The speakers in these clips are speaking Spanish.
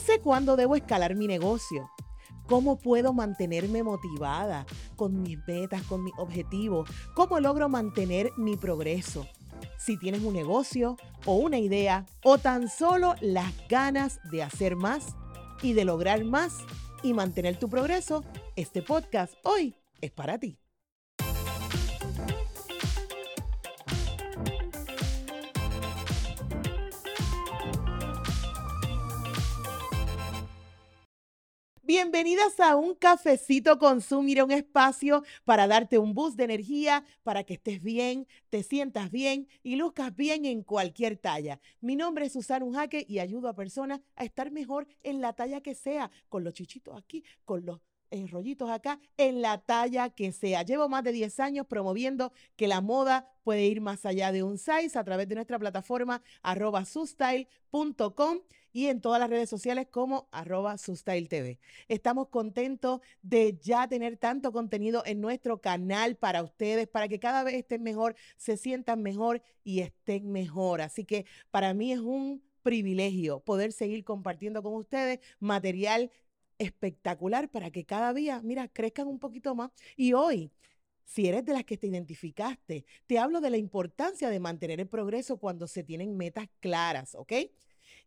¿Cómo sé cuándo debo escalar mi negocio? ¿Cómo puedo mantenerme motivada con mis metas, con mis objetivos? ¿Cómo logro mantener mi progreso? Si tienes un negocio o una idea o tan solo las ganas de hacer más y de lograr más y mantener tu progreso, este podcast hoy es para ti. Bienvenidas a un cafecito con Zoom, mira un espacio para darte un boost de energía, para que estés bien, te sientas bien y luzcas bien en cualquier talla. Mi nombre es Susana Unjaque y ayudo a personas a estar mejor en la talla que sea, con los chichitos aquí, con los eh, rollitos acá, en la talla que sea. Llevo más de 10 años promoviendo que la moda puede ir más allá de un size a través de nuestra plataforma arroba y en todas las redes sociales como arroba TV. Estamos contentos de ya tener tanto contenido en nuestro canal para ustedes, para que cada vez estén mejor, se sientan mejor y estén mejor. Así que para mí es un privilegio poder seguir compartiendo con ustedes material espectacular para que cada día, mira, crezcan un poquito más. Y hoy si eres de las que te identificaste, te hablo de la importancia de mantener el progreso cuando se tienen metas claras, ¿ok?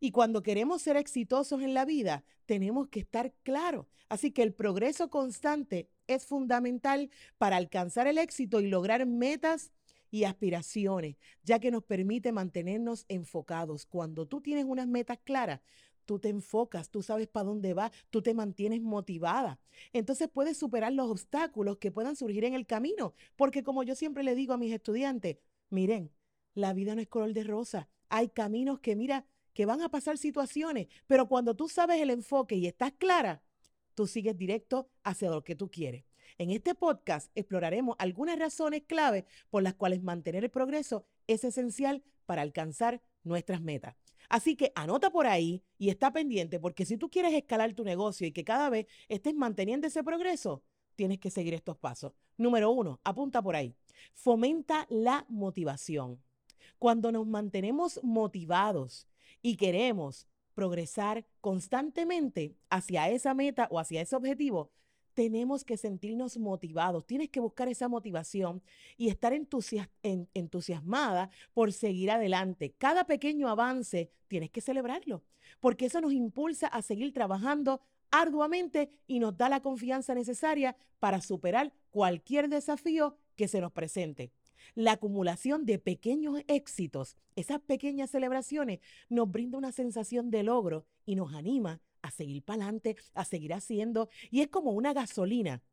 Y cuando queremos ser exitosos en la vida, tenemos que estar claros. Así que el progreso constante es fundamental para alcanzar el éxito y lograr metas y aspiraciones, ya que nos permite mantenernos enfocados. Cuando tú tienes unas metas claras, tú te enfocas, tú sabes para dónde vas, tú te mantienes motivada. Entonces puedes superar los obstáculos que puedan surgir en el camino, porque como yo siempre le digo a mis estudiantes, miren, la vida no es color de rosa. Hay caminos que, mira, que van a pasar situaciones, pero cuando tú sabes el enfoque y estás clara, tú sigues directo hacia lo que tú quieres. En este podcast exploraremos algunas razones clave por las cuales mantener el progreso es esencial para alcanzar nuestras metas. Así que anota por ahí y está pendiente porque si tú quieres escalar tu negocio y que cada vez estés manteniendo ese progreso, tienes que seguir estos pasos. Número uno, apunta por ahí. Fomenta la motivación. Cuando nos mantenemos motivados y queremos progresar constantemente hacia esa meta o hacia ese objetivo, tenemos que sentirnos motivados. Tienes que buscar esa motivación y estar entusiasmada por seguir adelante. Cada pequeño avance tienes que celebrarlo, porque eso nos impulsa a seguir trabajando arduamente y nos da la confianza necesaria para superar cualquier desafío que se nos presente. La acumulación de pequeños éxitos, esas pequeñas celebraciones, nos brinda una sensación de logro y nos anima a seguir para adelante, a seguir haciendo. Y es como una gasolina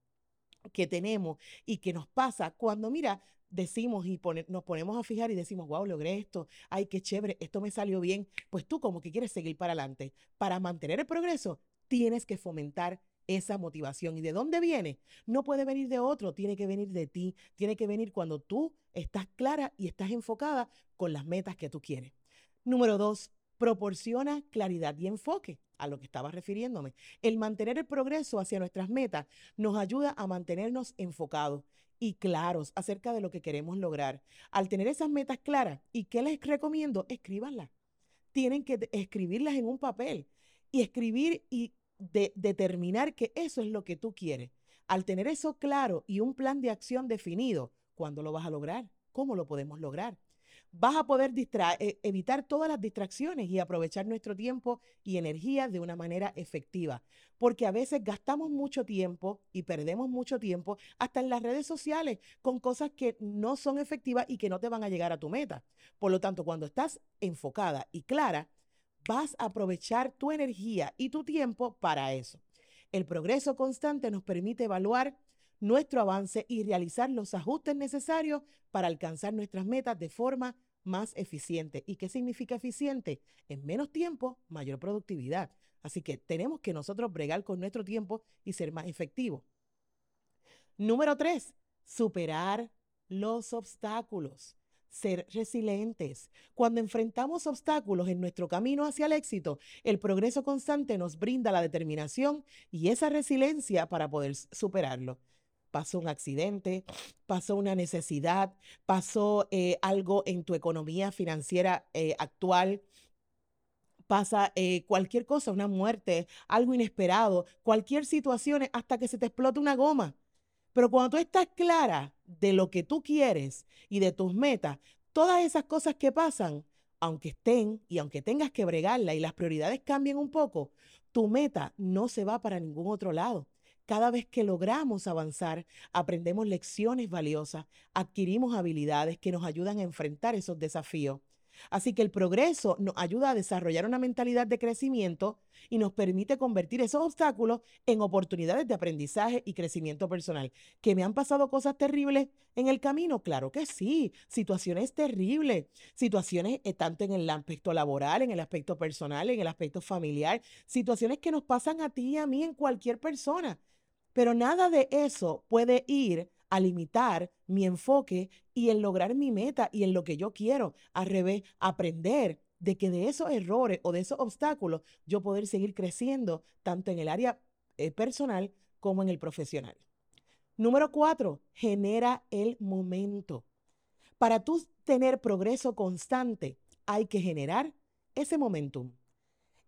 que tenemos y que nos pasa cuando, mira, decimos y nos ponemos a fijar y decimos, wow, logré esto, ay, qué chévere, esto me salió bien. Pues tú como que quieres seguir para adelante. Para mantener el progreso, tienes que fomentar esa motivación. ¿Y de dónde viene? No puede venir de otro, tiene que venir de ti, tiene que venir cuando tú estás clara y estás enfocada con las metas que tú quieres. Número dos, proporciona claridad y enfoque a lo que estaba refiriéndome. El mantener el progreso hacia nuestras metas nos ayuda a mantenernos enfocados y claros acerca de lo que queremos lograr. Al tener esas metas claras, ¿y qué les recomiendo? Escríbanlas. Tienen que escribirlas en un papel y escribir y de determinar que eso es lo que tú quieres. Al tener eso claro y un plan de acción definido, ¿cuándo lo vas a lograr? ¿Cómo lo podemos lograr? Vas a poder e, evitar todas las distracciones y aprovechar nuestro tiempo y energía de una manera efectiva. Porque a veces gastamos mucho tiempo y perdemos mucho tiempo hasta en las redes sociales con cosas que no son efectivas y que no te van a llegar a tu meta. Por lo tanto, cuando estás enfocada y clara, vas a aprovechar tu energía y tu tiempo para eso. El progreso constante nos permite evaluar nuestro avance y realizar los ajustes necesarios para alcanzar nuestras metas de forma más eficiente. ¿Y qué significa eficiente? En menos tiempo, mayor productividad. Así que tenemos que nosotros bregar con nuestro tiempo y ser más efectivos. Número tres, superar los obstáculos ser resilientes. Cuando enfrentamos obstáculos en nuestro camino hacia el éxito, el progreso constante nos brinda la determinación y esa resiliencia para poder superarlo. Pasó un accidente, pasó una necesidad, pasó eh, algo en tu economía financiera eh, actual, pasa eh, cualquier cosa, una muerte, algo inesperado, cualquier situación, hasta que se te explota una goma. Pero cuando tú estás clara de lo que tú quieres y de tus metas, todas esas cosas que pasan, aunque estén y aunque tengas que bregarla y las prioridades cambien un poco, tu meta no se va para ningún otro lado. Cada vez que logramos avanzar, aprendemos lecciones valiosas, adquirimos habilidades que nos ayudan a enfrentar esos desafíos. Así que el progreso nos ayuda a desarrollar una mentalidad de crecimiento y nos permite convertir esos obstáculos en oportunidades de aprendizaje y crecimiento personal. ¿Que me han pasado cosas terribles en el camino? Claro que sí, situaciones terribles, situaciones eh, tanto en el aspecto laboral, en el aspecto personal, en el aspecto familiar, situaciones que nos pasan a ti y a mí en cualquier persona. Pero nada de eso puede ir a limitar mi enfoque y en lograr mi meta y en lo que yo quiero. Al revés, aprender de que de esos errores o de esos obstáculos yo poder seguir creciendo tanto en el área eh, personal como en el profesional. Número cuatro, genera el momento. Para tú tener progreso constante, hay que generar ese momentum.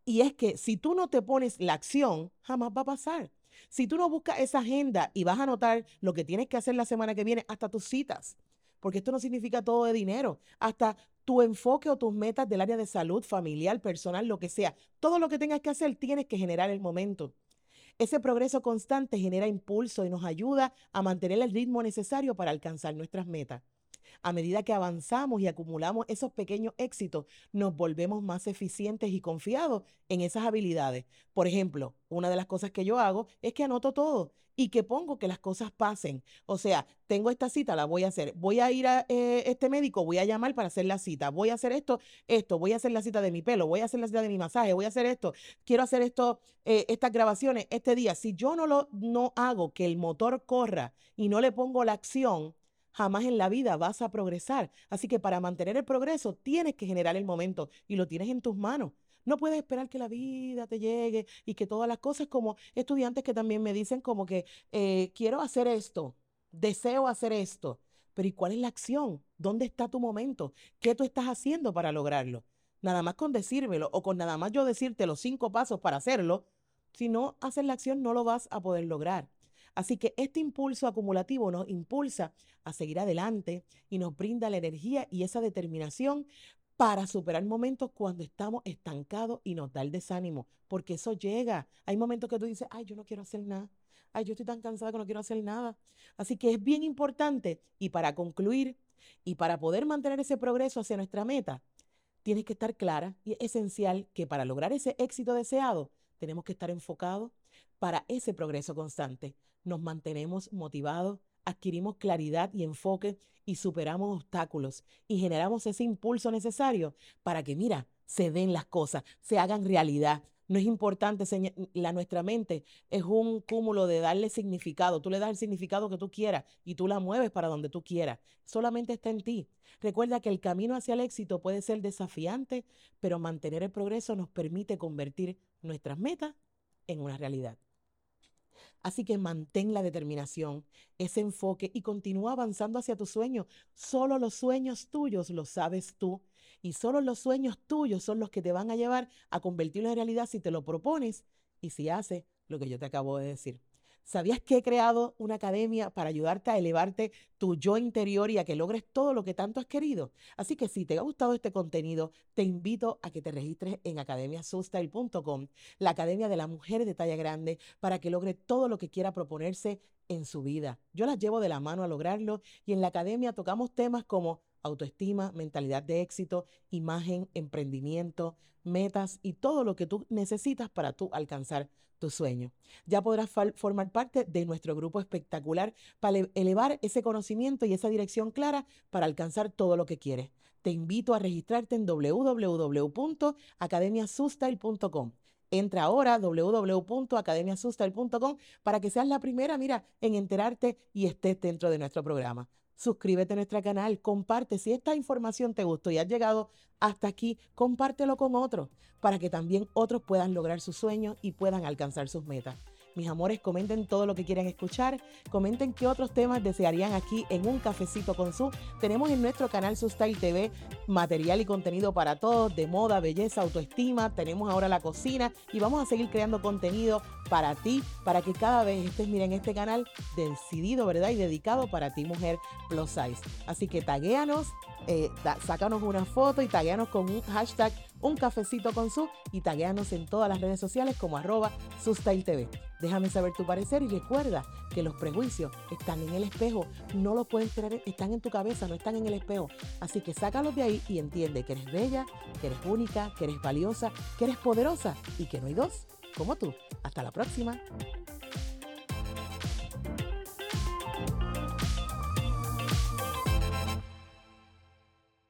Y es que si tú no te pones la acción, jamás va a pasar. Si tú no buscas esa agenda y vas a anotar lo que tienes que hacer la semana que viene, hasta tus citas, porque esto no significa todo de dinero, hasta tu enfoque o tus metas del área de salud, familiar, personal, lo que sea, todo lo que tengas que hacer tienes que generar el momento. Ese progreso constante genera impulso y nos ayuda a mantener el ritmo necesario para alcanzar nuestras metas. A medida que avanzamos y acumulamos esos pequeños éxitos, nos volvemos más eficientes y confiados en esas habilidades. Por ejemplo, una de las cosas que yo hago es que anoto todo y que pongo que las cosas pasen. O sea, tengo esta cita, la voy a hacer. Voy a ir a eh, este médico, voy a llamar para hacer la cita. Voy a hacer esto, esto. Voy a hacer la cita de mi pelo, voy a hacer la cita de mi masaje, voy a hacer esto. Quiero hacer esto, eh, estas grabaciones este día. Si yo no lo no hago que el motor corra y no le pongo la acción, jamás en la vida vas a progresar. Así que para mantener el progreso tienes que generar el momento y lo tienes en tus manos. No puedes esperar que la vida te llegue y que todas las cosas como estudiantes que también me dicen como que eh, quiero hacer esto, deseo hacer esto, pero ¿y cuál es la acción? ¿Dónde está tu momento? ¿Qué tú estás haciendo para lograrlo? Nada más con decírmelo o con nada más yo decirte los cinco pasos para hacerlo, si no haces la acción no lo vas a poder lograr. Así que este impulso acumulativo nos impulsa a seguir adelante y nos brinda la energía y esa determinación para superar momentos cuando estamos estancados y nos da el desánimo, porque eso llega. Hay momentos que tú dices, ay, yo no quiero hacer nada. Ay, yo estoy tan cansada que no quiero hacer nada. Así que es bien importante y para concluir y para poder mantener ese progreso hacia nuestra meta, tienes que estar clara y es esencial que para lograr ese éxito deseado, tenemos que estar enfocados para ese progreso constante nos mantenemos motivados, adquirimos claridad y enfoque y superamos obstáculos y generamos ese impulso necesario para que, mira, se den las cosas, se hagan realidad. No es importante, la, nuestra mente es un cúmulo de darle significado. Tú le das el significado que tú quieras y tú la mueves para donde tú quieras. Solamente está en ti. Recuerda que el camino hacia el éxito puede ser desafiante, pero mantener el progreso nos permite convertir nuestras metas en una realidad. Así que mantén la determinación, ese enfoque y continúa avanzando hacia tu sueño. Solo los sueños tuyos los sabes tú y solo los sueños tuyos son los que te van a llevar a convertirlo en realidad si te lo propones y si haces lo que yo te acabo de decir. ¿Sabías que he creado una academia para ayudarte a elevarte tu yo interior y a que logres todo lo que tanto has querido? Así que si te ha gustado este contenido, te invito a que te registres en academiasustyle.com, la academia de la mujer de talla grande, para que logre todo lo que quiera proponerse en su vida. Yo las llevo de la mano a lograrlo y en la academia tocamos temas como autoestima, mentalidad de éxito, imagen, emprendimiento, metas y todo lo que tú necesitas para tú alcanzar tu sueño. Ya podrás formar parte de nuestro grupo espectacular para elevar ese conocimiento y esa dirección clara para alcanzar todo lo que quieres. Te invito a registrarte en www.academiasustyle.com. Entra ahora www.academiasustyle.com para que seas la primera, mira, en enterarte y estés dentro de nuestro programa suscríbete a nuestro canal, comparte. Si esta información te gustó y has llegado hasta aquí, compártelo con otros para que también otros puedan lograr sus sueños y puedan alcanzar sus metas. Mis amores, comenten todo lo que quieran escuchar. Comenten qué otros temas desearían aquí en un cafecito con su. Tenemos en nuestro canal Style TV material y contenido para todos, de moda, belleza, autoestima. Tenemos ahora la cocina y vamos a seguir creando contenido para ti, para que cada vez estés, miren, este canal decidido, ¿verdad? Y dedicado para ti, mujer plus size. Así que taguéanos, eh, sácanos una foto y taguéanos con un hashtag un cafecito con su y taguéanos en todas las redes sociales como arroba TV. Déjame saber tu parecer y recuerda que los prejuicios están en el espejo, no los puedes tener, están en tu cabeza, no están en el espejo. Así que sácalos de ahí y entiende que eres bella, que eres única, que eres valiosa, que eres poderosa y que no hay dos como tú. Hasta la próxima.